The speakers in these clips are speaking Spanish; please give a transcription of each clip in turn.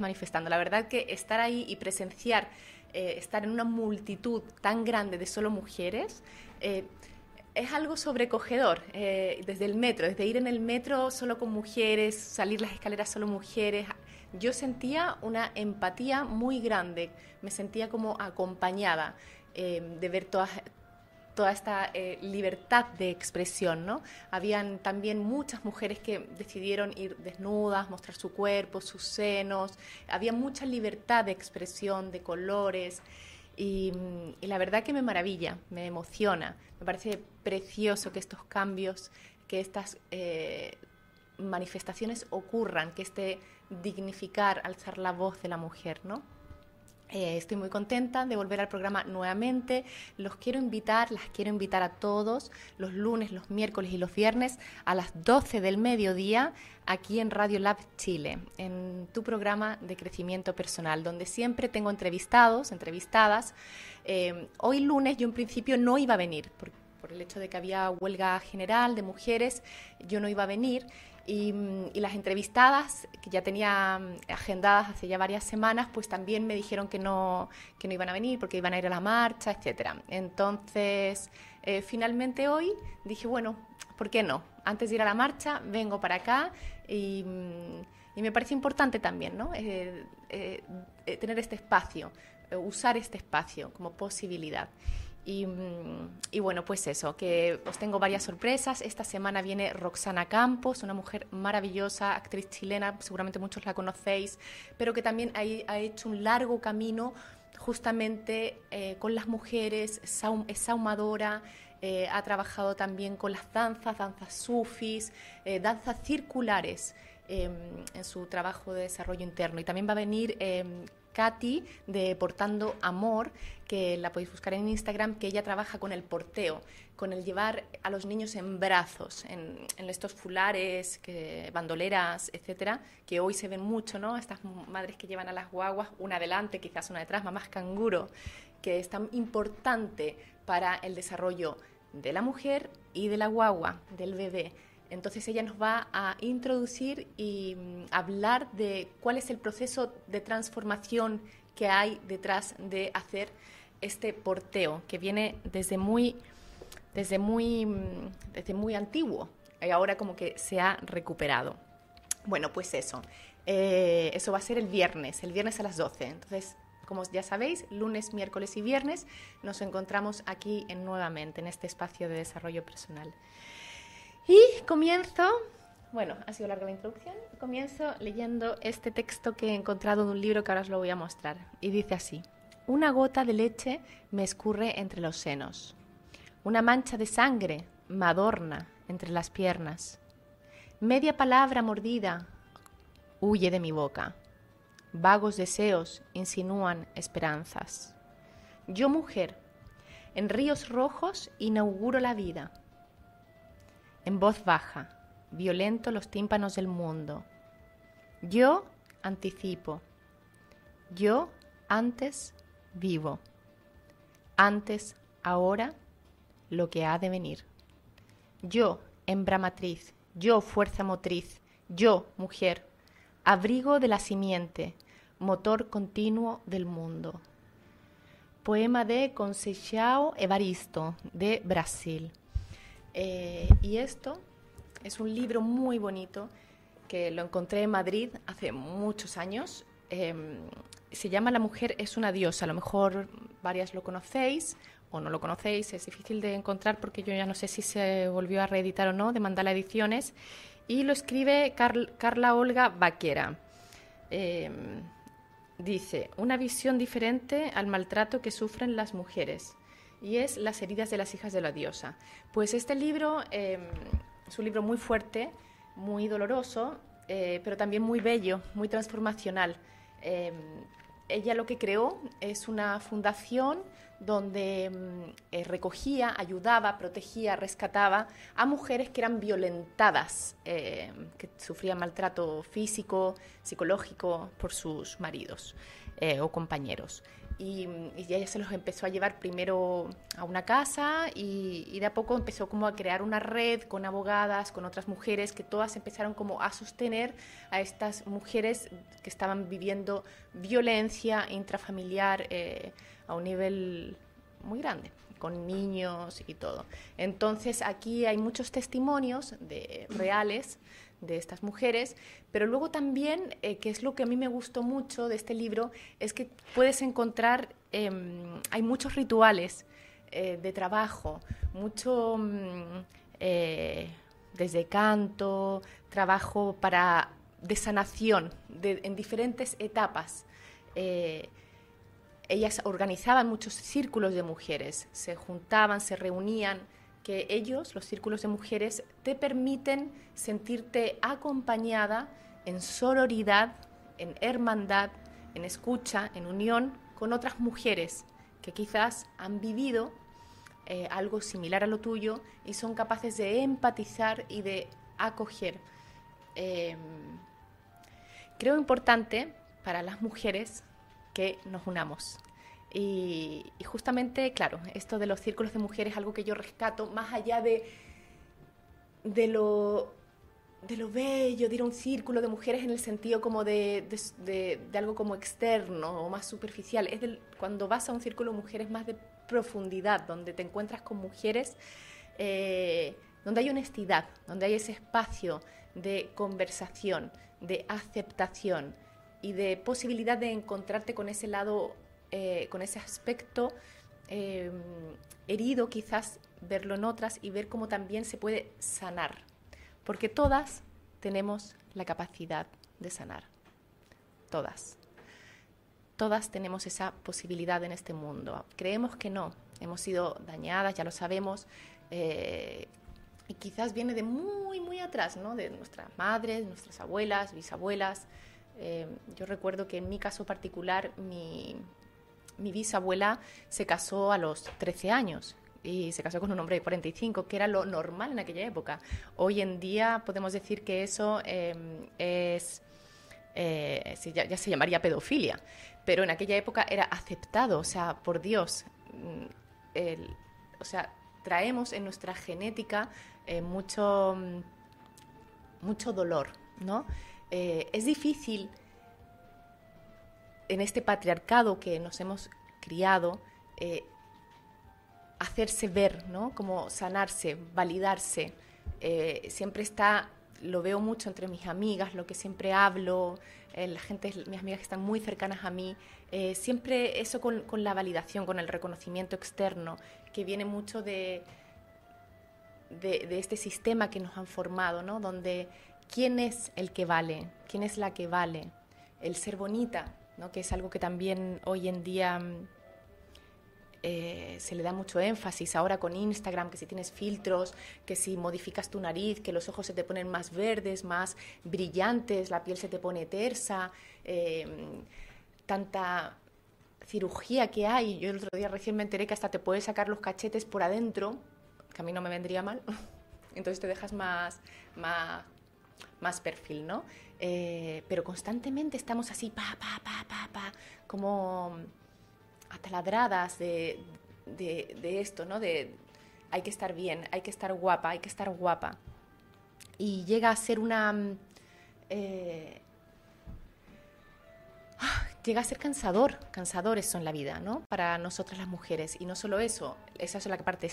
manifestando. La verdad que estar ahí y presenciar, eh, estar en una multitud tan grande de solo mujeres, eh, es algo sobrecogedor. Eh, desde el metro, desde ir en el metro solo con mujeres, salir las escaleras solo mujeres, yo sentía una empatía muy grande, me sentía como acompañada de ver todas toda esta eh, libertad de expresión, ¿no? Habían también muchas mujeres que decidieron ir desnudas, mostrar su cuerpo, sus senos, había mucha libertad de expresión, de colores, y, la verdad que me maravilla, me emociona, me parece precioso que estos cambios, que estas eh, manifestaciones ocurran, que este dignificar, alzar la voz de la mujer, ¿no? Eh, estoy muy contenta de volver al programa nuevamente. Los quiero invitar, las quiero invitar a todos los lunes, los miércoles y los viernes a las 12 del mediodía aquí en Radio Lab Chile, en tu programa de crecimiento personal, donde siempre tengo entrevistados, entrevistadas. Eh, hoy lunes yo en principio no iba a venir por, por el hecho de que había huelga general de mujeres, yo no iba a venir. Y, las entrevistadas, que ya tenía mm, agendadas hace ya varias semanas, pues también me dijeron que no, que no iban a venir porque iban a ir a la marcha, etc. Entonces, eh, finalmente hoy dije, bueno, ¿por qué no? Antes de ir a la marcha, vengo para acá y, mm, me parece importante también, ¿no? Eh, eh, tener este espacio, usar este espacio como posibilidad. Mm, y, bueno, pues eso, que os tengo varias sorpresas. Esta semana viene Roxana Campos, una mujer maravillosa, actriz chilena, seguramente muchos la conocéis, pero que también ha, hecho un largo camino justamente eh, con las mujeres, es saumadora, eh, ha trabajado también con las danzas, danzas sufis, eh, danzas circulares em, en su trabajo de desarrollo interno. Y también va a venir em, Katy de Portando Amor, que la podéis buscar en Instagram, que ella trabaja con el porteo, con el llevar a los niños en brazos, en, estos fulares, que, bandoleras, etcétera, que hoy se ven mucho, ¿no? Estas madres que llevan a las guaguas, una adelante, quizás una detrás, mamás canguro, que es tan importante para el desarrollo de la mujer y de la guagua, del bebé. Entonces ella nos va a introducir y mm, hablar de cuál es el proceso de transformación que hay detrás de hacer este porteo, que viene desde muy, desde muy, mm, desde muy antiguo y ahora como que se ha recuperado. Bueno, pues eso. Eh, eso va a ser el viernes, el viernes a las 12. Entonces, como ya sabéis, lunes, miércoles y viernes nos encontramos aquí en, nuevamente en este espacio de desarrollo personal. Y comienzo, bueno, ha sido larga la introducción, comienzo leyendo este texto que he encontrado de un libro que ahora os lo voy a mostrar. Y dice así, una gota de leche me escurre entre los senos, una mancha de sangre me adorna entre las piernas, media palabra mordida huye de mi boca, vagos deseos insinúan esperanzas. Yo mujer, en ríos rojos inauguro la vida en voz baja, violento los tímpanos del mundo. Yo anticipo, yo antes vivo, antes ahora lo que ha de venir. Yo, hembra matriz, yo, fuerza motriz, yo, mujer, abrigo de la simiente, motor continuo del mundo. Poema de Conceição Evaristo, de Brasil. Eh, y esto es un libro muy bonito que lo encontré en Madrid hace muchos años. Em, se llama La mujer es una diosa. A lo mejor varias lo conocéis o no lo conocéis. Es difícil de encontrar porque yo ya no sé si se volvió a reeditar o no de Mandala Ediciones. Y lo escribe Carla Olga Vaquera. Em, dice, una visión diferente al maltrato que sufren las mujeres y es Las heridas de las hijas de la diosa. Pues este libro em, es un libro muy fuerte, muy doloroso, eh, pero también muy bello, muy transformacional. Em, ella lo que creó es una fundación donde mm, eh, recogía, ayudaba, protegía, rescataba a mujeres que eran violentadas, eh, que sufrían maltrato físico, psicológico por sus maridos eh, o compañeros. Y, ella se los empezó a llevar primero a una casa y, y, de a poco empezó como a crear una red con abogadas, con otras mujeres, que todas empezaron como a sostener a estas mujeres que estaban viviendo violencia intrafamiliar a un nivel muy grande con niños y todo. Entonces aquí hay muchos testimonios de, reales de estas mujeres, pero luego también, eh, que es lo que a mí me gustó mucho de este libro, es que puedes encontrar, em, hay muchos rituales eh, de trabajo, mucho mm, eh, desde canto, trabajo para de sanación en diferentes etapas. Ellas organizaban muchos círculos de mujeres, se juntaban, se reunían, que ellos, los círculos de mujeres, te permiten sentirte acompañada en sororidad, en hermandad, en escucha, en unión con otras mujeres que quizás han vivido eh, algo similar a lo tuyo y son capaces de empatizar y de acoger. Em, creo importante para las mujeres que nos unamos. Y, justamente, claro, esto de los círculos de mujeres es algo que yo rescato más allá de, de, lo, de lo bello, de ir a un círculo de mujeres en el sentido como de, de, algo como externo o más superficial. Es cuando vas a un círculo de mujeres más de profundidad, donde te encuentras con mujeres, eh, donde hay honestidad, donde hay ese espacio de conversación, de aceptación, y de posibilidad de encontrarte con ese lado, eh, con ese aspecto eh, herido, quizás verlo en otras y ver cómo también se puede sanar. Porque todas tenemos la capacidad de sanar. Todas. Todas tenemos esa posibilidad en este mundo. Creemos que no. Hemos sido dañadas, ya lo sabemos. Eh, y quizás viene de muy, muy atrás, ¿no? De nuestras madres, nuestras abuelas, bisabuelas. Eh, yo recuerdo que en mi caso particular, mi, bisabuela se casó a los 13 años y se casó con un hombre de 45, que era lo normal en aquella época. Hoy en día podemos decir que eso em, es, eh, ya, se llamaría pedofilia, pero en aquella época era aceptado, o sea, por Dios, mm, o sea, traemos en nuestra genética eh, mucho, mucho dolor, ¿no? Eh, es difícil en este patriarcado que nos hemos criado eh, hacerse ver, ¿no? Como sanarse, validarse. Eh, siempre está, lo veo mucho entre mis amigas, lo que siempre hablo, la gente, mis amigas que están muy cercanas a mí, siempre eso con, con, la validación, con el reconocimiento externo, que viene mucho de, de, de este sistema que nos han formado, ¿no? Donde quién es el que vale, quién es la que vale, el ser bonita, ¿no? que es algo que también hoy en día mm, eh, se le da mucho énfasis ahora con Instagram, que si tienes filtros, que si modificas tu nariz, que los ojos se te ponen más verdes, más brillantes, la piel se te pone tersa, em, tanta cirugía que hay. Yo el otro día recién me enteré que hasta te puedes sacar los cachetes por adentro, que a mí no me vendría mal. Entonces te dejas más, más más perfil, ¿no? Eh, pero constantemente estamos así, pa, pa, pa, pa, pa, como ataladradas de, de, esto, ¿no? De hay que estar bien, hay que estar guapa, hay que estar guapa. Y llega a ser una... Eh, llega a ser cansador, cansadores son la vida, ¿no? Para nosotras las mujeres. Y no solo eso, esa es la parte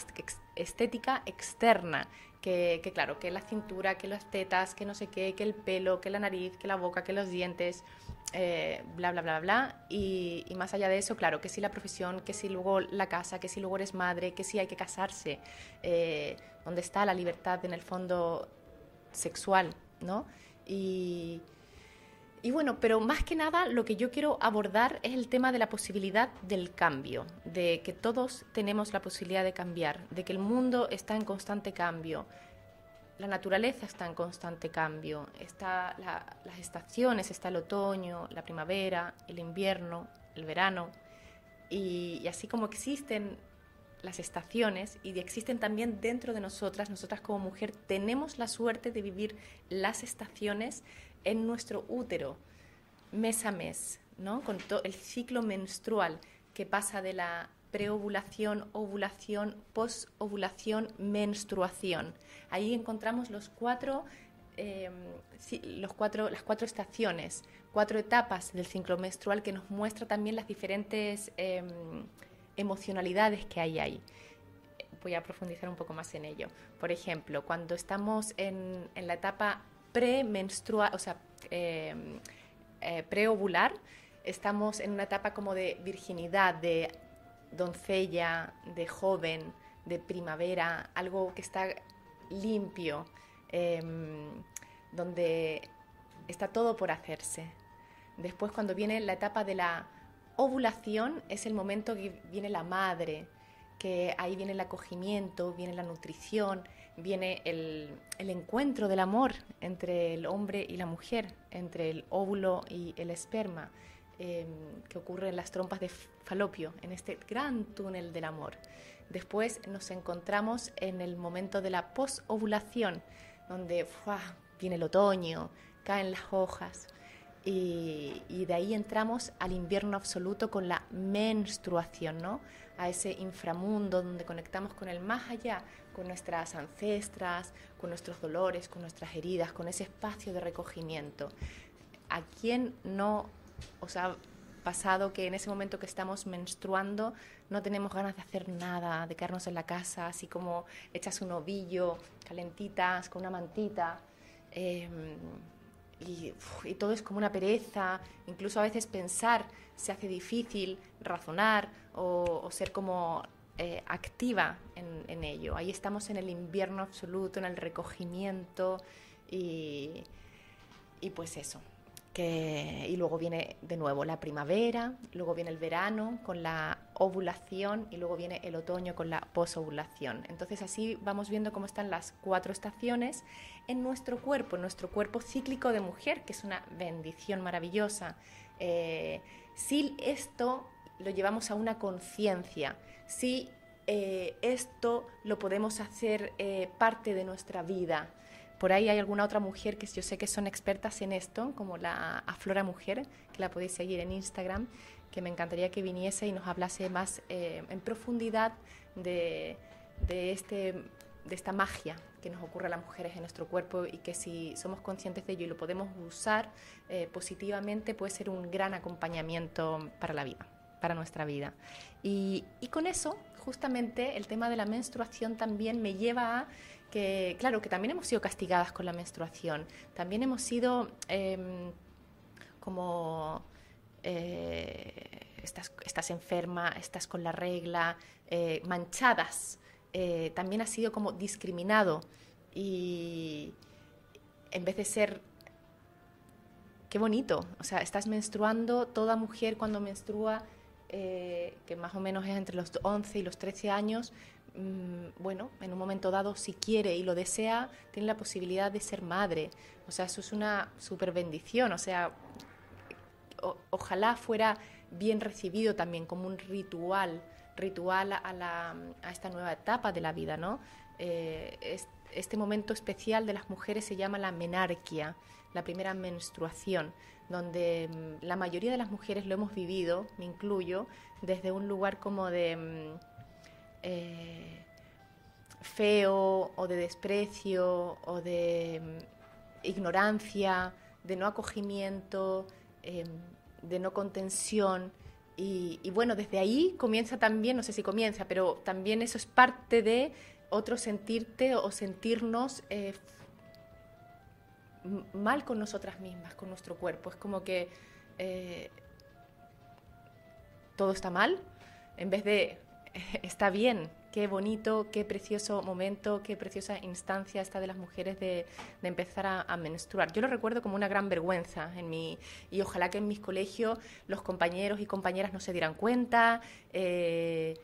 estética externa, que, claro, que la cintura, que las tetas, que no sé qué, que el pelo, que la nariz, que la boca, que los dientes, eh, bla, bla, bla, bla. Y, más allá de eso, claro, que si la profesión, que si luego la casa, que si luego eres madre, que si hay que casarse, eh, donde está la libertad en el fondo sexual, ¿no? Y y bueno, pero más que nada lo que yo quiero abordar es el tema de la posibilidad del cambio, de que todos tenemos la posibilidad de cambiar, de que el mundo está en constante cambio, la naturaleza está en constante cambio, está las estaciones, está el otoño, la primavera, el invierno, el verano, Y, así como existen las estaciones y existen también dentro de nosotras, nosotras como mujer tenemos la suerte de vivir las estaciones en nuestro útero, mes a mes, ¿no? con todo el ciclo menstrual que pasa de la preovulación, ovulación, posovulación, menstruación. Ahí encontramos los cuatro, em, los cuatro, las cuatro estaciones, cuatro etapas del ciclo menstrual que nos muestra también las diferentes em, emocionalidades que hay ahí. Voy a profundizar un poco más en ello. Por ejemplo, cuando estamos en, en la etapa premenstrual, o sea, em, eh, preovular, estamos en una etapa como de virginidad, de doncella, de joven, de primavera, algo que está limpio, em, donde está todo por hacerse. Después cuando viene la etapa de la ovulación es el momento que viene la madre, que ahí viene el acogimiento, viene la nutrición, viene el, encuentro del amor entre el hombre y la mujer, entre el óvulo y el esperma, em, que ocurre en las trompas de falopio, en este gran túnel del amor. Después nos encontramos en el momento de la posovulación, donde viene el otoño, caen las hojas, y, y, de ahí entramos al invierno absoluto con la menstruación, ¿no? a ese inframundo donde conectamos con el más allá, con nuestras ancestras, con nuestros dolores, con nuestras heridas, con ese espacio de recogimiento. ¿A quién no os ha pasado que en ese momento que estamos menstruando no tenemos ganas de hacer nada, de quedarnos en la casa, así como echas un ovillo, calentitas, con una mantita? Em, y, todo es como una pereza, incluso a veces pensar se hace difícil, razonar o, ser como eh, activa en, ello. Ahí estamos en el invierno absoluto, en el recogimiento y, y pues eso. Y luego viene de nuevo la primavera, luego viene el verano con la ovulación y luego viene el otoño con la posovulación. Entonces así vamos viendo cómo están las cuatro estaciones en nuestro cuerpo, en nuestro cuerpo cíclico de mujer, que es una bendición maravillosa. Eh, si esto lo llevamos a una conciencia, si eh, esto lo podemos hacer eh, parte de nuestra vida, por ahí hay alguna otra mujer que yo sé que son expertas en esto, como la Aflora Mujer, que la podéis seguir en Instagram, que me encantaría que viniese y nos hablase más eh, en profundidad de, este, de esta magia que nos ocurre a las mujeres en nuestro cuerpo y que si somos conscientes de ello y lo podemos usar eh, positivamente puede ser un gran acompañamiento para la vida, para nuestra vida. Y, y con eso, justamente, el tema de la menstruación también me lleva a que, claro, que también hemos sido castigadas con la menstruación, también hemos sido em, como... Eh, estás, enferma, estás con la regla, eh, manchadas, eh, también ha sido como discriminado. Y en vez de ser qué bonito, o sea, estás menstruando, toda mujer cuando menstrua, que más o menos es entre los 11 y los 13 años, bueno, en un momento dado, si quiere y lo desea, tiene la posibilidad de ser madre. O sea, eso es una super bendición. O sea, ojalá fuera bien recibido también como un ritual, ritual a, la, a esta nueva etapa de la vida, ¿no? Eh, este momento especial de las mujeres se llama la menarquia, la primera menstruación, donde mm, la mayoría de las mujeres lo hemos vivido, me incluyo, desde un lugar como de mm, eh, feo o de desprecio o de mm, ignorancia, de no acogimiento, em, de no contención. Y, bueno, desde ahí comienza también, no sé si comienza, pero también eso es parte de otro sentirte o sentirnos eh, mal con nosotras mismas, con nuestro cuerpo. Es como que eh, todo está mal, en vez de está bien, qué bonito, qué precioso momento, qué preciosa instancia esta de las mujeres de, empezar a, menstruar. Yo lo recuerdo como una gran vergüenza en mi, y ojalá que en mis colegios los compañeros y compañeras no se dieran cuenta. Eh,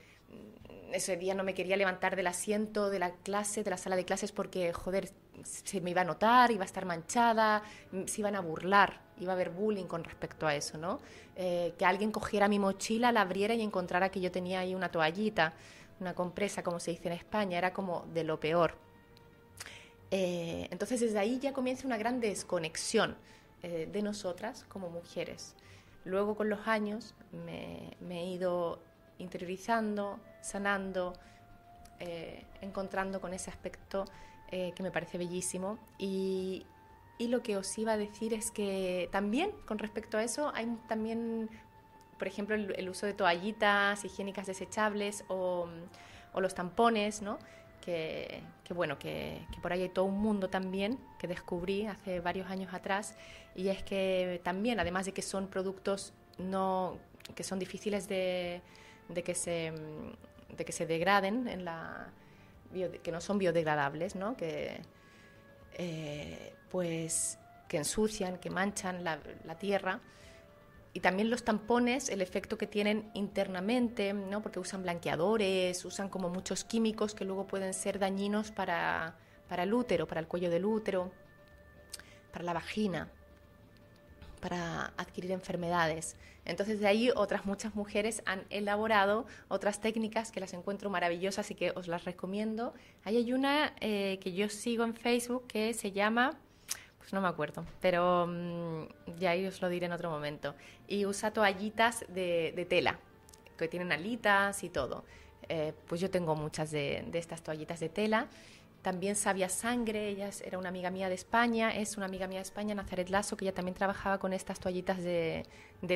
ese día no me quería levantar del asiento de la clase, de la sala de clases, porque, joder, se me iba a notar, iba a estar manchada, se iban a burlar iba a haber bullying con respecto a eso, ¿no? Eh, que alguien cogiera mi mochila, la abriera y encontrara que yo tenía ahí una toallita, una compresa, como se dice en España, era como de lo peor. Eh, entonces desde ahí ya comienza una gran desconexión eh, de nosotras como mujeres. Luego con los años me, he ido interiorizando, sanando, encontrando con ese aspecto que me parece bellísimo y, y lo que os iba a decir es que también con respecto a eso hay también, por ejemplo, el, uso de toallitas higiénicas desechables o, los tampones, ¿no? Que, bueno, que, por ahí hay todo un mundo también que descubrí hace varios años atrás y es que también, además de que son productos no, que son difíciles de, que, se, de que se degraden en la que no son biodegradables, ¿no? Que, eh, pues que ensucian, que manchan la, tierra. Y también los tampones, el efecto que tienen internamente, ¿no? porque usan blanqueadores, usan como muchos químicos que luego pueden ser dañinos para, para el útero, para el cuello del útero, para la vagina, para adquirir enfermedades. Entonces de ahí otras muchas mujeres han elaborado otras técnicas que las encuentro maravillosas y que os las recomiendo. Ahí hay una eh, que yo sigo en Facebook que se llama no me acuerdo, pero mm, ya os lo diré en otro momento. Y usa toallitas de, tela, que tienen alitas y todo. Eh, pues yo tengo muchas de, estas toallitas de tela. También Sabia Sangre, ella era una amiga mía de España, es una amiga mía de España, Nazaret Lazo, que ella también trabajaba con estas toallitas de,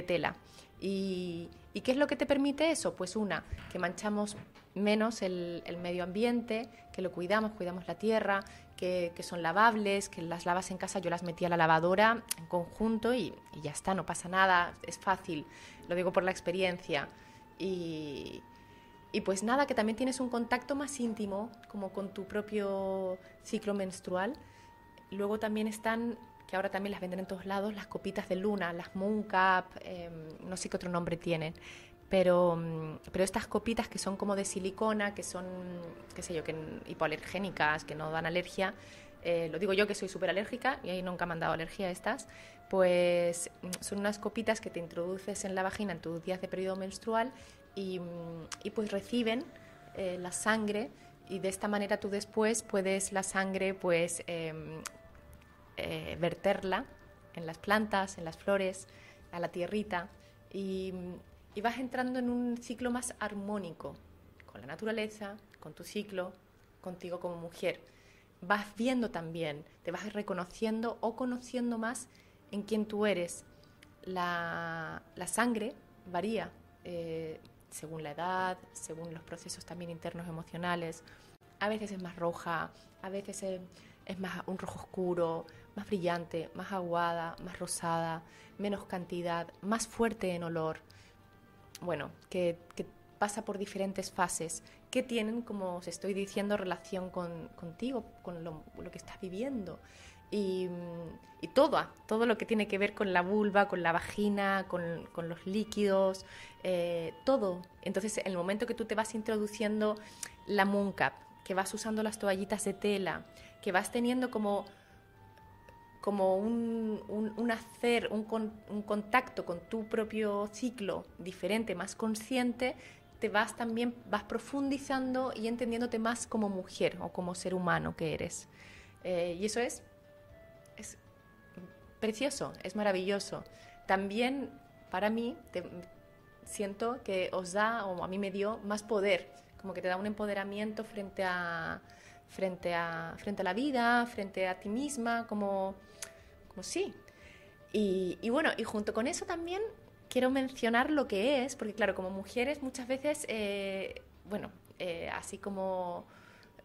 tela. Y, qué es lo que te permite eso? Pues una, que manchamos menos el medio ambiente, que lo cuidamos, cuidamos la tierra, que, son lavables, que las lavas en casa yo las metí a la lavadora en conjunto y, ya está, no pasa nada, es fácil, lo digo por la experiencia. Y, y pues nada, que también tienes un contacto más íntimo, como con tu propio ciclo menstrual. Luego también están, que ahora también las venden en todos lados, las copitas de luna, las Moon Cup, em, no sé qué otro nombre tienen, pero, mm, pero estas copitas que son como de silicona, que son, qué sé yo, que hipoalergénicas, que no dan alergia, eh, lo digo yo que soy súper alérgica y ahí nunca me han dado alergia a estas, pues mm, son unas copitas que te introduces en la vagina en tus días de periodo menstrual y, mm, y pues reciben eh, la sangre y de esta manera tú después puedes la sangre pues em, eh, verterla en las plantas, en las flores, a la tierrita y y vas entrando en un ciclo más armónico con la naturaleza, con tu ciclo, contigo como mujer. Vas viendo también, te vas reconociendo o conociendo más en quién tú eres. La, sangre varía eh, según la edad, según los procesos también internos emocionales. A veces es más roja, a veces es, es más un rojo oscuro, más brillante, más aguada, más rosada, menos cantidad, más fuerte en olor bueno, que, pasa por diferentes fases que tienen, como os estoy diciendo, relación con, contigo, con lo, que estás viviendo. Y, todo, todo lo que tiene que ver con la vulva, con la vagina, con, los líquidos, eh, todo. Entonces, en el momento que tú te vas introduciendo la mooncap, que vas usando las toallitas de tela, que vas teniendo como como un, hacer, un, contacto con tu propio ciclo diferente, más consciente, te vas también, vas profundizando y entendiéndote más como mujer o como ser humano que eres. Eh, y eso es, es precioso, es maravilloso. También para mí siento que os da, o a mí me dio, más poder, como que te da un empoderamiento frente a, frente a, frente a la vida, frente a ti misma, como como sí. Y, bueno, y junto con eso también quiero mencionar lo que es, porque claro, como mujeres muchas veces, eh, bueno, eh, así como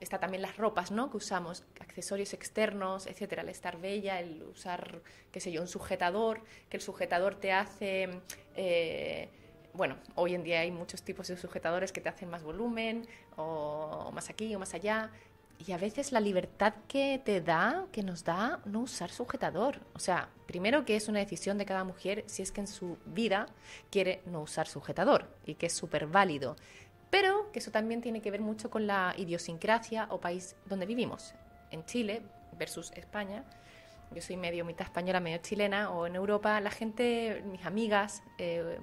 está también las ropas, ¿no? Que usamos, accesorios externos, etcétera, el estar bella, el usar, qué sé yo, un sujetador, que el sujetador te hace, eh, bueno, hoy en día hay muchos tipos de sujetadores que te hacen más volumen, o más aquí o más allá, y a veces la libertad que te da, que nos da no usar sujetador. O sea, primero que es una decisión de cada mujer si es que en su vida quiere no usar sujetador y que es súper válido. Pero que eso también tiene que ver mucho con la idiosincrasia o país donde vivimos. En Chile versus España, yo soy medio mitad española, medio chilena, o en Europa, la gente, mis amigas, eh,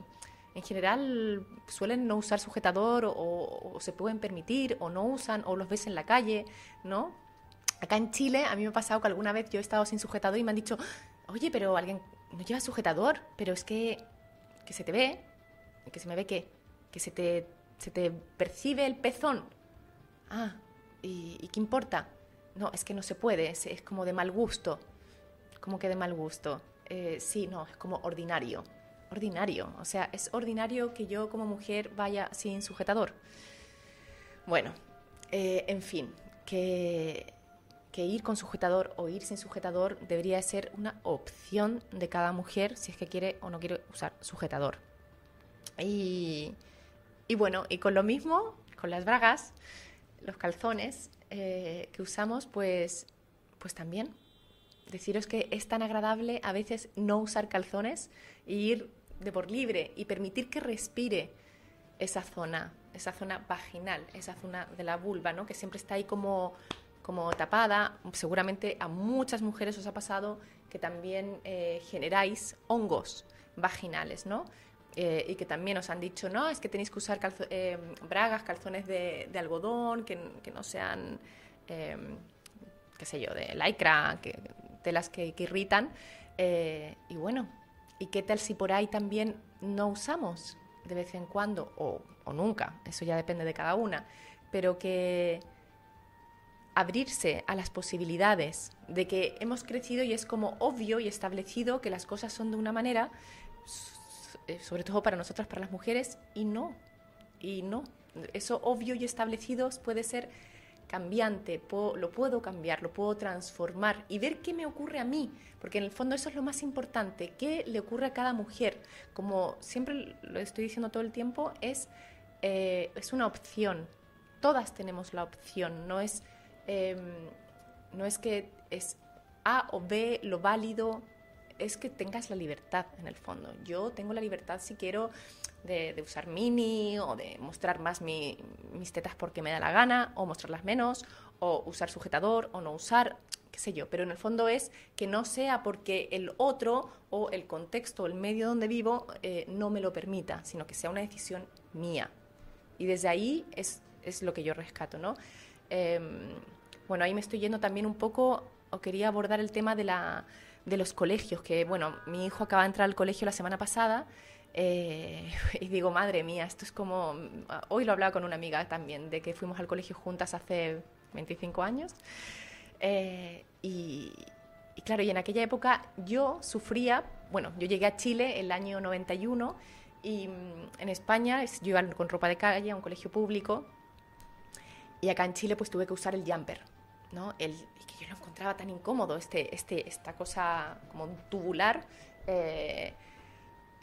en general suelen no usar sujetador o, se pueden permitir o no usan o los ves en la calle, ¿no? Acá en Chile a mí me ha pasado que alguna vez yo he estado sin sujetador y me han dicho, oye, pero alguien no lleva sujetador, pero es que, que se te ve, que se me ve que, que se te, se te percibe el pezón. Ah, ¿y, qué importa? No, es que no se puede, es, como de mal gusto. Como que de mal gusto. Eh, sí, no, es como ordinario ordinario. O sea, es ordinario que yo como mujer vaya sin sujetador. Bueno, eh, en fin, que, ir con sujetador o ir sin sujetador debería ser una opción de cada mujer si es que quiere o no quiere usar sujetador. Y, y bueno, y con lo mismo, con las bragas, los calzones eh, que usamos, pues, pues también. Deciros que es tan agradable a veces no usar calzones e ir de por libre y permitir que respire esa zona, esa zona vaginal, esa zona de la vulva, ¿no? que siempre está ahí como, como tapada. Seguramente a muchas mujeres os ha pasado que también eh, generáis hongos vaginales, ¿no? Eh, y que también os han dicho, no, es que tenéis que usar eh, bragas, calzones de, algodón, que, no sean, qué sé yo, de lycra, que, telas que, que irritan. y bueno, ¿Y qué tal si por ahí también no usamos de vez en cuando o, nunca? Eso ya depende de cada una. Pero que abrirse a las posibilidades de que hemos crecido y es como obvio y establecido que las cosas son de una manera, eh, sobre todo para nosotras, para las mujeres, y no, y no. Eso obvio y establecido puede ser cambiante, lo puedo cambiar, lo puedo transformar y ver qué me ocurre a mí, porque en el fondo eso es lo más importante, qué le ocurre a cada mujer. Como siempre lo estoy diciendo todo el tiempo, es, eh, es una opción, todas tenemos la opción, no es, em, no es que es A o B lo válido, es que tengas la libertad en el fondo. Yo tengo la libertad si quiero de, usar mini o de mostrar más mis tetas porque me da la gana o mostrarlas menos o usar sujetador o no usar, qué sé yo, pero en el fondo es que no sea porque el otro o el contexto o el medio donde vivo eh, no me lo permita, sino que sea una decisión mía. Y desde ahí es, es lo que yo rescato, ¿no? Em, bueno, ahí me estoy yendo también un poco, o quería abordar el tema de, la, de los colegios, que bueno, mi hijo acaba de entrar al colegio la semana pasada eh, y digo, madre mía, esto es como... Hoy lo hablaba con una amiga también, de que fuimos al colegio juntas hace 25 años. Eh, y, claro, y en aquella época yo sufría, bueno, yo llegué a Chile el año 91 y mm, en España yo iba con ropa de calle a un colegio público y acá en Chile pues tuve que usar el jumper, ¿no? El, que yo lo encontraba tan incómodo, este, este, esta cosa como tubular, eh,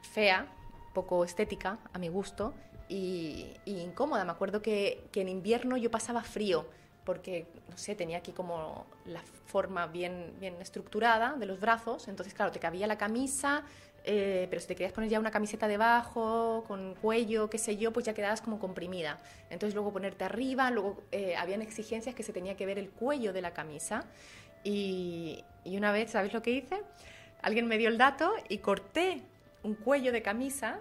fea, poco estética a mi gusto y, incómoda. Me acuerdo que, en invierno yo pasaba frío porque, no sé, tenía aquí como la forma bien, bien estructurada de los brazos, entonces, claro, te cabía la camisa, eh, pero si te querías poner ya una camiseta debajo, con cuello, qué sé yo, pues ya quedabas como comprimida. Entonces luego ponerte arriba, luego eh, habían exigencias que se tenía que ver el cuello de la camisa. Y, y una vez, ¿sabes lo que hice? Alguien me dio el dato y corté un cuello de camisa,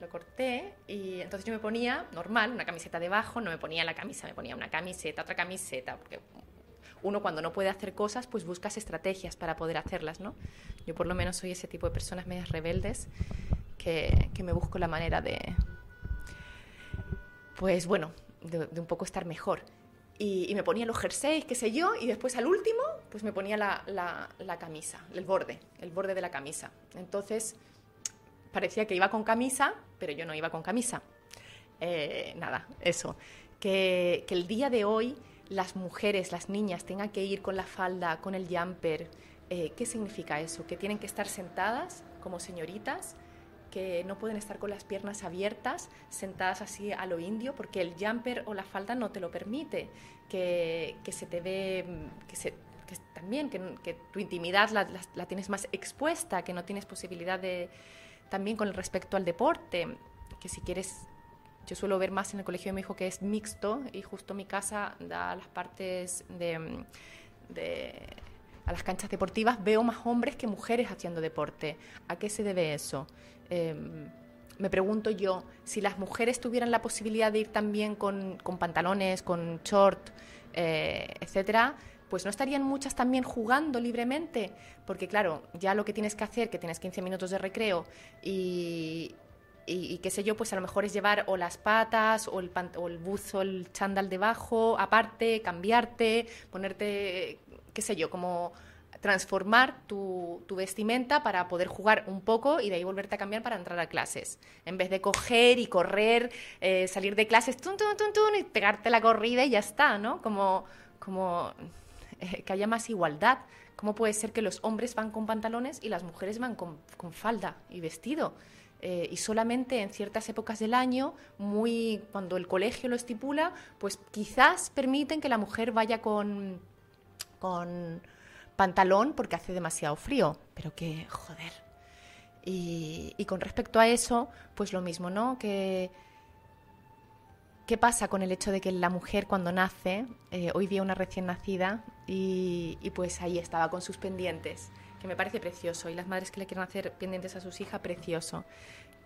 lo corté y entonces yo me ponía normal, una camiseta debajo, no me ponía la camisa, me ponía una camiseta, otra camiseta, porque uno cuando no puede hacer cosas, pues buscas estrategias para poder hacerlas, ¿no? Yo por lo menos soy ese tipo de personas medias rebeldes que, que me busco la manera de, pues bueno, de, un poco estar mejor. Y, me ponía los jerseys, qué sé yo, y después al último, pues me ponía la, la, camisa, el borde, el borde de la camisa. Entonces, parecía que iba con camisa, pero yo no iba con camisa. Eh, nada, eso. Que, el día de hoy las mujeres, las niñas tengan que ir con la falda, con el jumper. Eh, ¿Qué significa eso? Que tienen que estar sentadas como señoritas, que no pueden estar con las piernas abiertas, sentadas así a lo indio, porque el jumper o la falda no te lo permite, que, se te ve, que, se, también, que, tu intimidad la tienes más expuesta, que no tienes posibilidad de, también con respecto al deporte, que si quieres, yo suelo ver más en el colegio de mi hijo que es mixto y justo mi casa da las partes de, a las canchas deportivas, veo más hombres que mujeres haciendo deporte. ¿A qué se debe eso? Em, me pregunto yo, si las mujeres tuvieran la posibilidad de ir también con, pantalones, con short, eh, etcétera, pues no estarían muchas también jugando libremente, porque claro, ya lo que tienes que hacer, que tienes 15 minutos de recreo y, y, qué sé yo, pues a lo mejor es llevar o las patas o el, o el buzo, el chándal debajo, aparte, cambiarte, ponerte, qué sé yo, como transformar tu, tu, vestimenta para poder jugar un poco y de ahí volverte a cambiar para entrar a clases. En vez de coger y correr, eh, salir de clases, tun, tun, tun, y pegarte la corrida y ya está, ¿no? Como, como eh, que haya más igualdad. ¿Cómo puede ser que los hombres van con pantalones y las mujeres van con, con falda y vestido? Eh, y solamente en ciertas épocas del año, muy cuando el colegio lo estipula, pues quizás permiten que la mujer vaya con, con pantalón porque hace demasiado frío, pero que joder. Y, con respecto a eso, pues lo mismo, ¿no? Que ¿Qué pasa con el hecho de que la mujer cuando nace, eh, hoy día una recién nacida, y, y, pues ahí estaba con sus pendientes? Que me parece precioso, y las madres que le quieren hacer pendientes a sus hijas, precioso.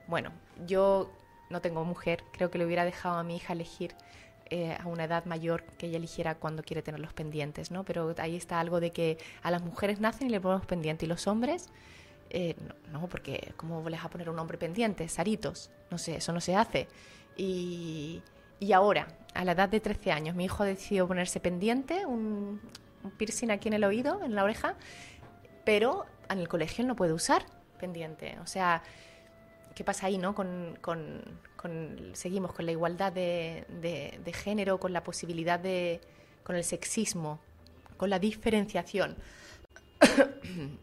Bueno, yo no tengo mujer, creo que le hubiera dejado a mi hija elegir eh, a una edad mayor que ella eligiera cuando quiere tener los pendientes, ¿no? Pero ahí está algo de que a las mujeres nacen y le ponemos pendiente, y los hombres, eh, no, porque ¿cómo les a poner un hombre pendiente? Saritos, no sé, eso no se hace. Y, y ahora, a la edad de 13 años, mi hijo ha decidido ponerse pendiente, un, un piercing aquí en el oído, en la oreja, pero en el colegio no puede usar pendiente. O sea, ¿qué pasa ahí, no? Con, seguimos con la igualdad de, género, con la posibilidad de, con el sexismo, con la diferenciación.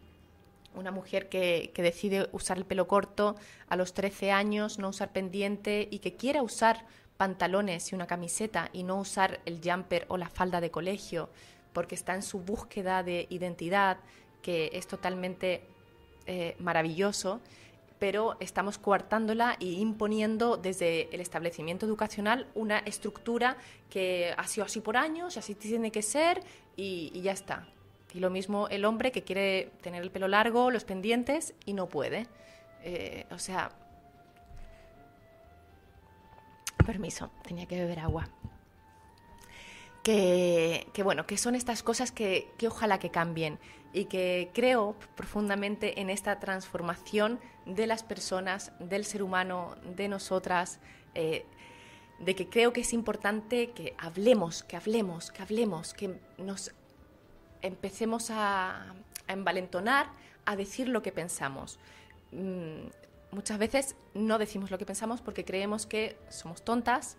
Una mujer que, que, decide usar el pelo corto a los 13 años, no usar pendiente y que quiera usar pantalones y una camiseta y no usar el jumper o la falda de colegio porque está en su búsqueda de identidad, que es totalmente eh, maravilloso, pero estamos coartándola e imponiendo desde el establecimiento educacional una estructura que ha sido así por años, así tiene que ser y, ya está. Y lo mismo el hombre que quiere tener el pelo largo, los pendientes y no puede. Eh, o sea, permiso, tenía que beber agua que, bueno, que son estas cosas que, ojalá que cambien y que creo profundamente en esta transformación de las personas, del ser humano, de nosotras, eh, de que creo que es importante que hablemos, que hablemos, que hablemos, que nos empecemos a, envalentonar, a decir lo que pensamos. Mm, muchas veces no decimos lo que pensamos porque creemos que somos tontas,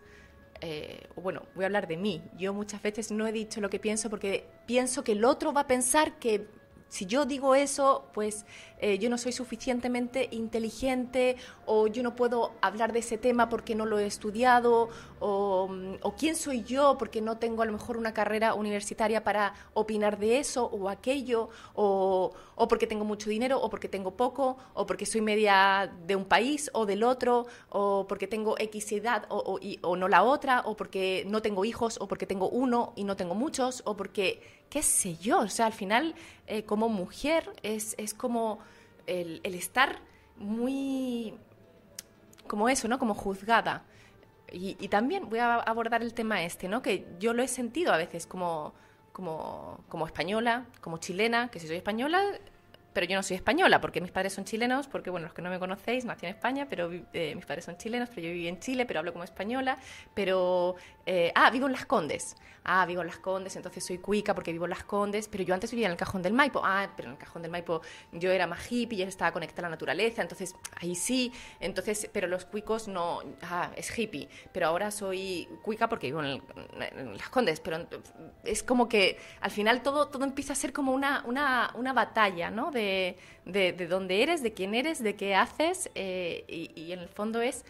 eh, bueno, voy a hablar de mí. Yo muchas veces no he dicho lo que pienso porque pienso que el otro va a pensar que si yo digo eso, pues eh, yo no soy suficientemente inteligente o yo no puedo hablar de ese tema porque no lo he estudiado o, quién soy yo porque no tengo a lo mejor una carrera universitaria para opinar de eso o aquello o, o porque tengo mucho dinero o porque tengo poco o porque soy media de un país o del otro o porque tengo X edad o, o no la otra o porque no tengo hijos o porque tengo uno y no tengo muchos o porque qué sé yo, o sea, al final eh, como mujer es, es como el, el, estar muy, como eso, ¿no? Como juzgada. Y, y, también voy a abordar el tema este, ¿no? Que yo lo he sentido a veces como, como, como española, como chilena, que si soy española pero yo no soy española porque mis padres son chilenos, porque bueno, los que no me conocéis, nací en España, pero eh, mis padres son chilenos, pero yo viví en Chile, pero hablo como española, pero, eh, ah, vivo en Las Condes, ah, vivo en Las Condes, entonces soy cuica porque vivo en Las Condes, pero yo antes vivía en el Cajón del Maipo, ah, pero en el Cajón del Maipo yo era más hippie, ya estaba conectada a la naturaleza, entonces ahí sí, entonces, pero los cuicos no, ah, es hippie, pero ahora soy cuica porque vivo en, Las Condes, pero es como que al final todo, todo empieza a ser como una, una, una batalla, ¿no? De, de, dónde eres, de quién eres, de qué haces, eh, y, en el fondo es,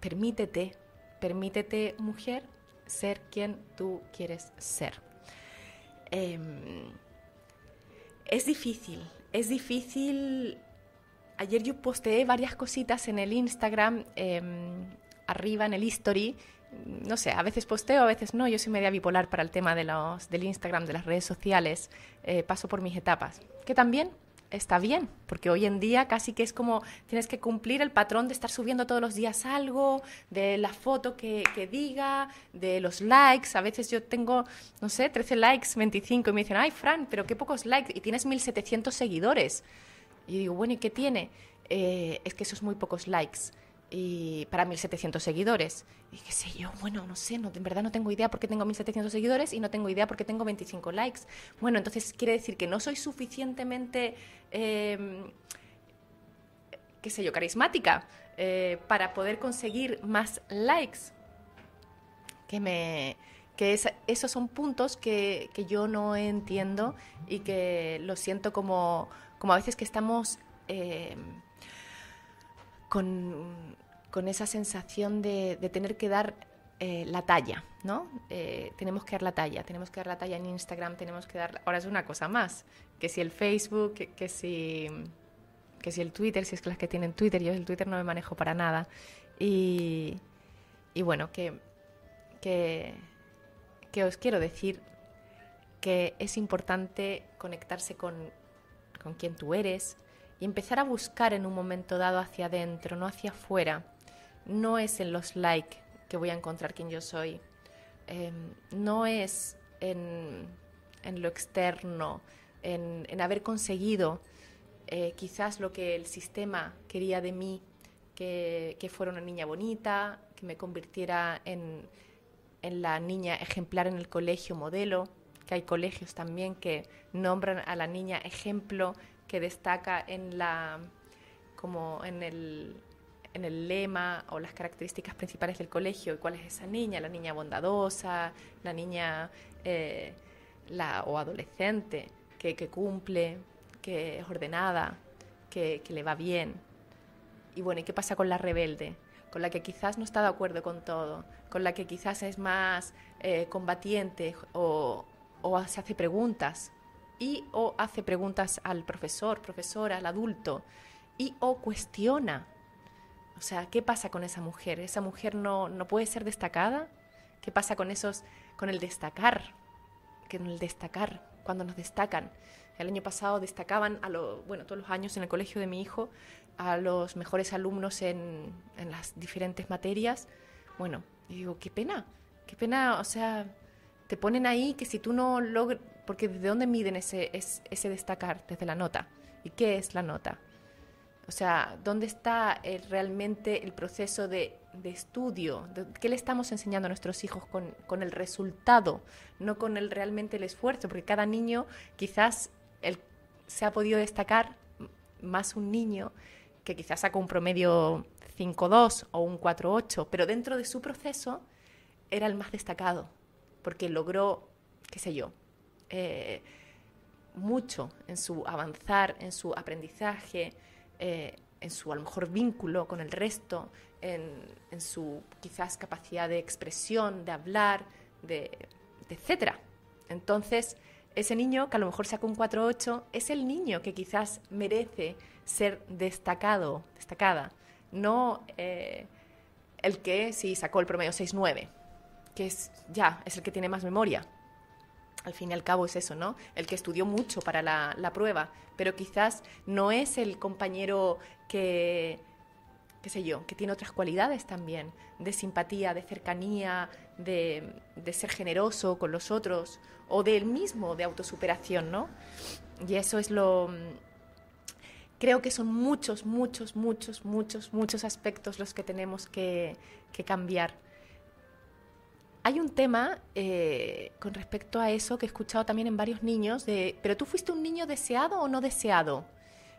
permítete, permítete, mujer, ser quien tú quieres ser. Em, es difícil, es difícil. Ayer yo posteé varias cositas en el Instagram, em, arriba en el history, no sé, a veces posteo, a veces no. Yo soy media bipolar para el tema de los, del Instagram, de las redes sociales. Eh, paso por mis etapas. Que también está bien, porque hoy en día casi que es como tienes que cumplir el patrón de estar subiendo todos los días algo, de la foto que, que diga, de los likes. A veces yo tengo, no sé, 13 likes, 25 y me dicen, ay, Fran, pero qué pocos likes y tienes 1700 seguidores. Y digo, bueno, ¿y qué tiene? Eh, es que esos muy pocos likes y para 1700 seguidores. Y qué sé yo, bueno, no sé, no, en verdad no tengo idea por qué tengo 1700 seguidores y no tengo idea por qué tengo 25 likes. Bueno, entonces quiere decir que no soy suficientemente, eh, qué sé yo, carismática eh, para poder conseguir más likes. Que me que esos son puntos que, que, yo no entiendo y que lo siento como, como a veces que estamos eh, con con esa sensación de, tener que dar eh, la talla, ¿no? Eh, tenemos que dar la talla, tenemos que dar la talla en Instagram, tenemos que dar... Ahora es una cosa más, que si el Facebook, que, si, que si el Twitter, si es que las que tienen Twitter, yo el Twitter no me manejo para nada. Y, y bueno, que, que, que os quiero decir que es importante conectarse con, con quien tú eres y empezar a buscar en un momento dado hacia adentro, no hacia afuera. No es en los likes que voy a encontrar quién yo soy, em, no es en, lo externo, en, haber conseguido eh, quizás lo que el sistema quería de mí, que, fuera una niña bonita, que me convirtiera en, en la niña ejemplar en el colegio modelo, que hay colegios también que nombran a la niña ejemplo que destaca en la como en el en el lema o las características principales del colegio cuál es esa niña, la niña bondadosa, la niña eh, la, o adolescente que, cumple, que es ordenada, que, le va bien. Y bueno, ¿y qué pasa con la rebelde? Con la que quizás no está de acuerdo con todo, con la que quizás es más eh, combatiente o, o se hace preguntas y o hace preguntas al profesor, profesora, al adulto y o cuestiona o sea, ¿qué pasa con esa mujer? ¿Esa mujer no, no puede ser destacada? ¿Qué pasa con esos, con el destacar? Que el destacar, cuando nos destacan. El año pasado destacaban a lo, bueno, todos los años en el colegio de mi hijo a los mejores alumnos en, en las diferentes materias. Bueno, y digo, qué pena, qué pena, o sea, te ponen ahí que si tú no logras, porque ¿de dónde miden ese, ese destacar? Desde la nota. ¿Y qué es la nota? O sea, ¿dónde está eh, realmente el proceso de, estudio? ¿Qué le estamos enseñando a nuestros hijos con, el resultado, no con el realmente el esfuerzo? Porque cada niño quizás se ha podido destacar más un niño que quizás sacó un promedio 5-2 o un 4-8, pero dentro de su proceso era el más destacado, porque logró, qué sé yo, eh, mucho en su avanzar, en su aprendizaje, eh, en su a lo mejor vínculo con el resto, en, su quizás capacidad de expresión, de hablar, de, etcétera. Entonces, ese niño que a lo mejor saca un 4-8 es el niño que quizás merece ser destacado, destacada, no eh, el que sí sacó el promedio 6-9, que es ya, es el que tiene más memoria al fin y al cabo es eso, ¿no? El que estudió mucho para la, prueba, pero quizás no es el compañero que, qué sé yo, que tiene otras cualidades también, de simpatía, de cercanía, de, ser generoso con los otros, o del mismo, de autosuperación, ¿no? Y eso es lo... Creo que son muchos, muchos, muchos, muchos, muchos aspectos los que tenemos que, que cambiar hay un tema eh, con respecto a eso que he escuchado también en varios niños, de, pero tú fuiste un niño deseado o no deseado,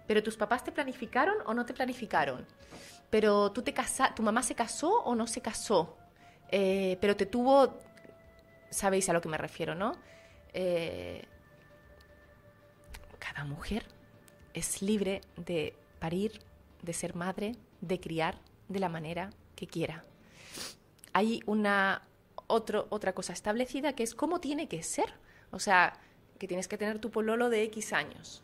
pero tus papás te planificaron o no te planificaron, pero tú te casa, tu mamá se casó o no se casó, eh, pero te tuvo, sabéis a lo que me refiero, ¿no? Eh, cada mujer es libre de parir, de ser madre, de criar de la manera que quiera. Hay una otra cosa establecida que es cómo tiene que ser. O sea, que tienes que tener tu pololo de X años,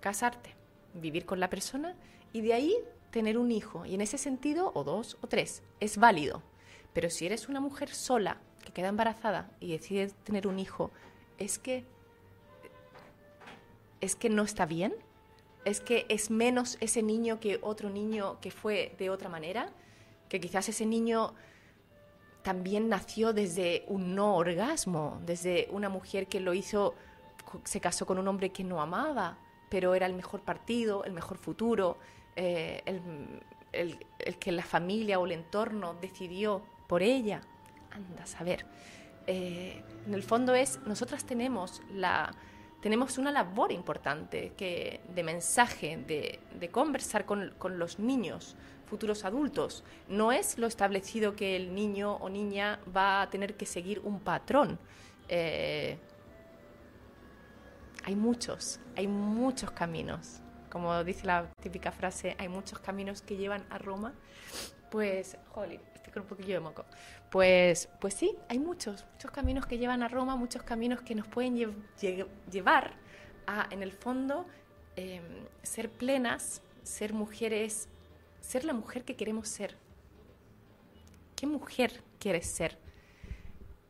casarte, vivir con la persona y de ahí tener un hijo. Y en ese sentido, o dos o tres, es válido. Pero si eres una mujer sola que queda embarazada y decide tener un hijo, es que es que no está bien, es que es menos ese niño que otro niño que fue de otra manera, que quizás ese niño también nació desde un no orgasmo, desde una mujer que lo hizo, se casó con un hombre que no amaba, pero era el mejor partido, el mejor futuro, eh, el, que la familia o el entorno decidió por ella. Anda a saber. Eh, en el fondo es, nosotras tenemos la, tenemos una labor importante que, de mensaje, de, conversar con, los niños, futuros adultos. No es lo establecido que el niño o niña va a tener que seguir un patrón. Eh, hay muchos, hay muchos caminos. Como dice la típica frase, hay muchos caminos que llevan a Roma. Pues, joder, estoy con un poquillo de moco. Pues, pues sí, hay muchos, muchos caminos que llevan a Roma, muchos caminos que nos pueden llevar a, en el fondo, em, ser plenas, ser mujeres, ser la mujer que queremos ser. ¿Qué mujer quieres ser?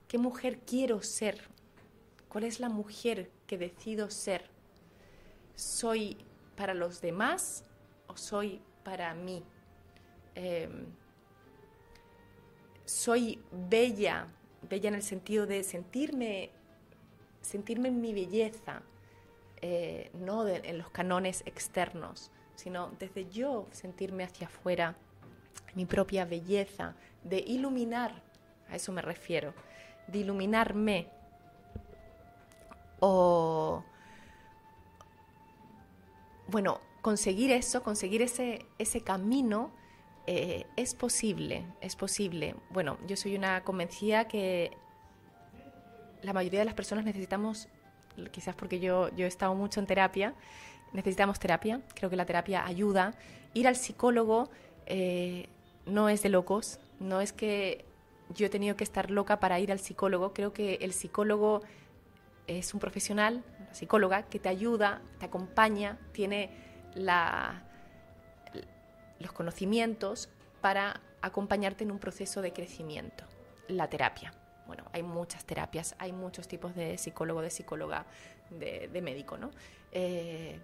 ¿Qué mujer quiero ser? ¿Cuál es la mujer que decido ser? ¿Soy para los demás o soy para mí? Em, soy bella, bella en el sentido de sentirme, sentirme en mi belleza, eh, no en los canones externos, sino desde yo sentirme hacia afuera, mi propia belleza, de iluminar, a eso me refiero, de iluminarme. O, bueno, conseguir eso, conseguir ese, ese camino eh, es posible, es posible. Bueno, yo soy una convencida que la mayoría de las personas necesitamos, quizás porque yo, yo he estado mucho en terapia, necesitamos terapia, creo que la terapia ayuda. Ir al psicólogo eh, no es de locos, no es que yo he tenido que estar loca para ir al psicólogo, creo que el psicólogo es un profesional, una psicóloga, que te ayuda, te acompaña, tiene la, los conocimientos para acompañarte en un proceso de crecimiento, la terapia. Bueno, hay muchas terapias, hay muchos tipos de psicólogo, de psicóloga, de, médico, ¿no? Eh,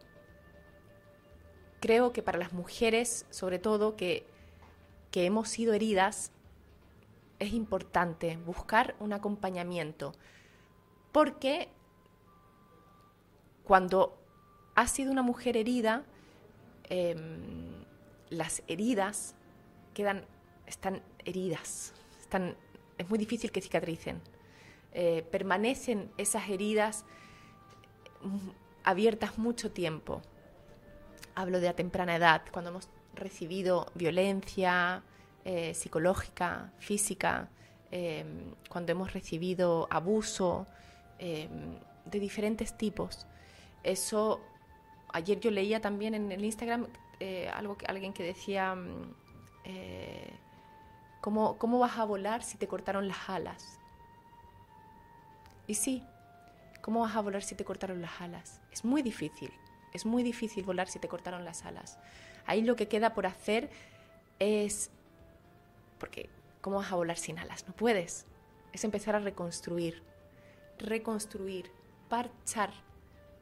creo que para las mujeres, sobre todo, que, que hemos sido heridas, es importante buscar un acompañamiento, porque cuando has sido una mujer herida, em, las heridas quedan, están heridas, están, es muy difícil que cicatricen. Eh, permanecen esas heridas mm, abiertas mucho tiempo. Hablo de a temprana edad, cuando hemos recibido violencia eh, psicológica, física, em, cuando hemos recibido abuso em, de diferentes tipos. Eso, ayer yo leía también en el Instagram eh, algo que, alguien que decía, mm, eh, ¿cómo, ¿cómo vas a volar si te cortaron las alas? Y sí, ¿cómo vas a volar si te cortaron las alas? Es muy difícil, es muy difícil volar si te cortaron las alas. Ahí lo que queda por hacer es, porque ¿cómo vas a volar sin alas? No puedes. Es empezar a reconstruir, reconstruir, parchar,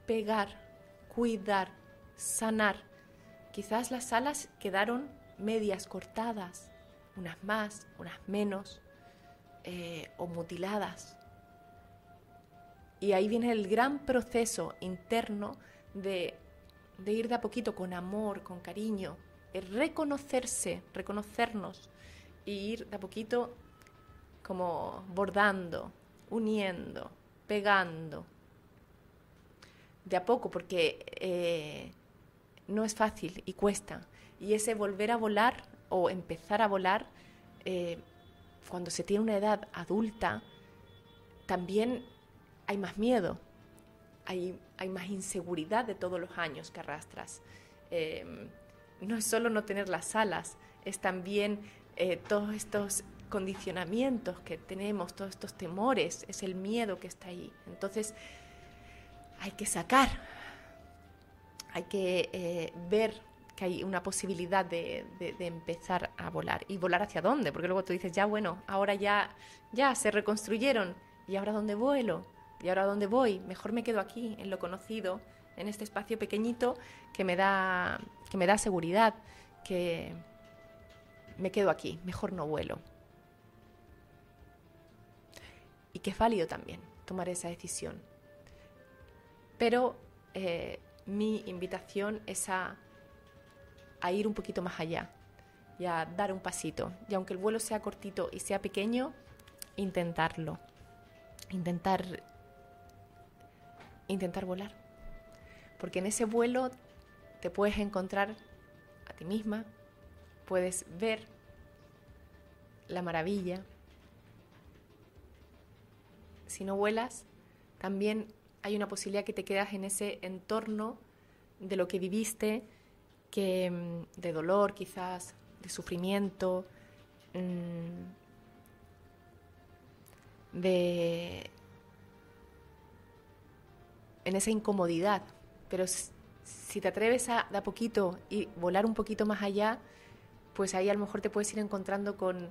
pegar, cuidar, sanar Quizás las alas quedaron medias cortadas, unas más, unas menos, eh, o mutiladas. Y ahí viene el gran proceso interno de, ir de a poquito con amor, con cariño, el reconocerse, reconocernos y ir de a poquito como bordando, uniendo, pegando. De a poco, porque eh, no es fácil y cuesta. Y ese volver a volar o empezar a volar eh, cuando se tiene una edad adulta, también hay más miedo, hay, hay más inseguridad de todos los años que arrastras. Em, no es solo no tener las alas, es también eh, todos estos condicionamientos que tenemos, todos estos temores, es el miedo que está ahí. Entonces, hay que sacar hay que eh, ver que hay una posibilidad de, empezar a volar. ¿Y volar hacia dónde? Porque luego tú dices, ya bueno, ahora ya, ya se reconstruyeron. ¿Y ahora dónde vuelo? ¿Y ahora dónde voy? Mejor me quedo aquí, en lo conocido, en este espacio pequeñito que me da, que me da seguridad, que me quedo aquí, mejor no vuelo. Y que es válido también tomar esa decisión. Pero eh, mi invitación es a a ir un poquito más allá y a dar un pasito. Y aunque el vuelo sea cortito y sea pequeño, intentarlo. Intentar intentar volar. Porque en ese vuelo te puedes encontrar a ti misma, puedes ver la maravilla. Si no vuelas, también hay una posibilidad que te quedas en ese entorno de lo que viviste que mm, de dolor quizás, de sufrimiento, mm, de en esa incomodidad. Pero si te atreves a a poquito y volar un poquito más allá, pues ahí a lo mejor te puedes ir encontrando con,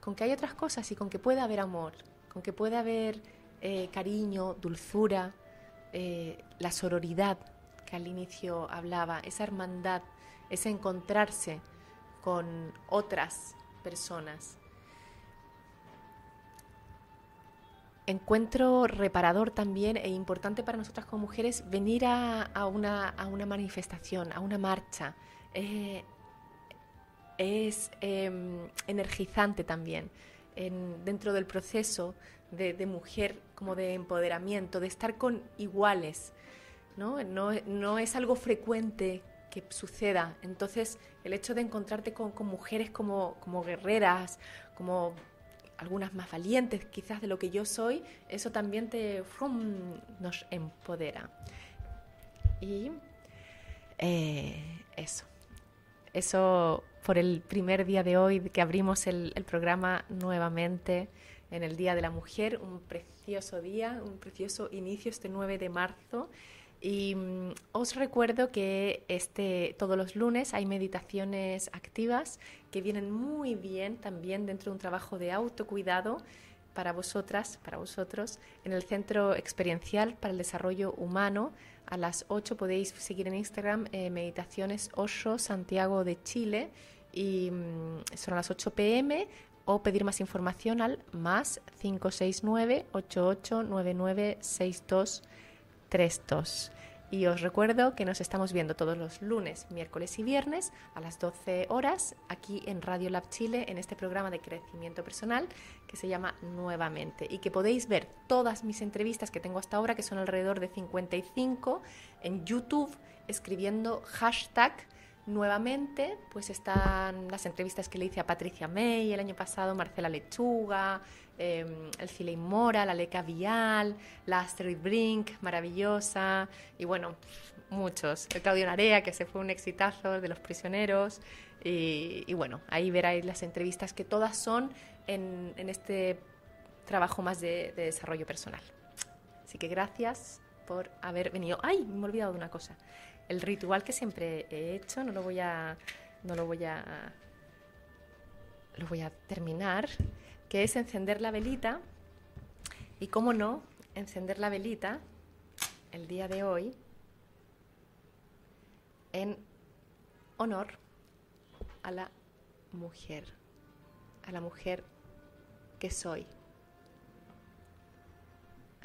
con que hay otras cosas y con que puede haber amor, con que puede haber eh, cariño, dulzura, eh, la sororidad que al inicio hablaba, esa hermandad, ese encontrarse con otras personas. Encuentro reparador también e importante para nosotras como mujeres venir a, una, manifestación, a una marcha. Eh, es em, energizante también dentro del proceso de, mujer como de empoderamiento, de estar con iguales, ¿no? No, es algo frecuente que suceda. Entonces, el hecho de encontrarte con, mujeres como, guerreras, como algunas más valientes quizás de lo que yo soy, eso también te nos empodera. Y eh, eso. Eso por el primer día de hoy que abrimos el, el programa nuevamente en el Día de la Mujer, un precioso día, un precioso inicio este 9 de marzo. Y mm, os recuerdo que este, todos los lunes hay meditaciones activas que vienen muy bien también dentro de un trabajo de autocuidado para vosotras, para vosotros, en el Centro Experiencial para el Desarrollo Humano. A las 8 podéis seguir en Instagram eh, Meditaciones Osho Santiago de Chile y mm, son a las 8 pm o pedir más información al más 569 8899 62 32. Y os recuerdo que nos estamos viendo todos los lunes, miércoles y viernes a las 12 horas aquí en Radio Lab Chile en este programa de crecimiento personal que se llama Nuevamente y que podéis ver todas mis entrevistas que tengo hasta ahora, que son alrededor de 55, en YouTube escribiendo hashtag nuevamente, pues están las entrevistas que le hice a Patricia May el año pasado, Marcela Lechuga, eh, el Filey Mora, la Leca Vial, la Astrid Brink, maravillosa, y bueno, muchos. El Claudio Narea, que se fue un exitazo de los prisioneros, y, bueno, ahí veréis las entrevistas que todas son en, este trabajo más de, de desarrollo personal. Así que gracias por haber venido. ¡Ay! Me he olvidado de una cosa el ritual que siempre he hecho, no lo voy a, no lo voy a, lo voy a terminar, que es encender la velita y, cómo no, encender la velita el día de hoy en honor a la mujer, a la mujer que soy.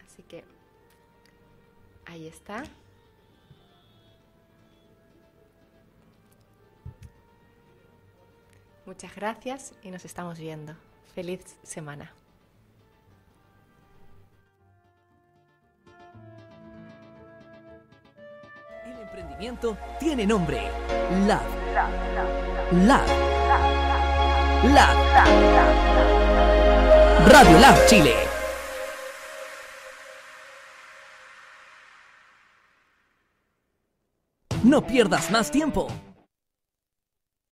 Así que ahí está. Muchas gracias y nos estamos viendo. Feliz semana. El emprendimiento tiene nombre. Lab. Lab. Lab. Radio Lab Chile. No pierdas más tiempo.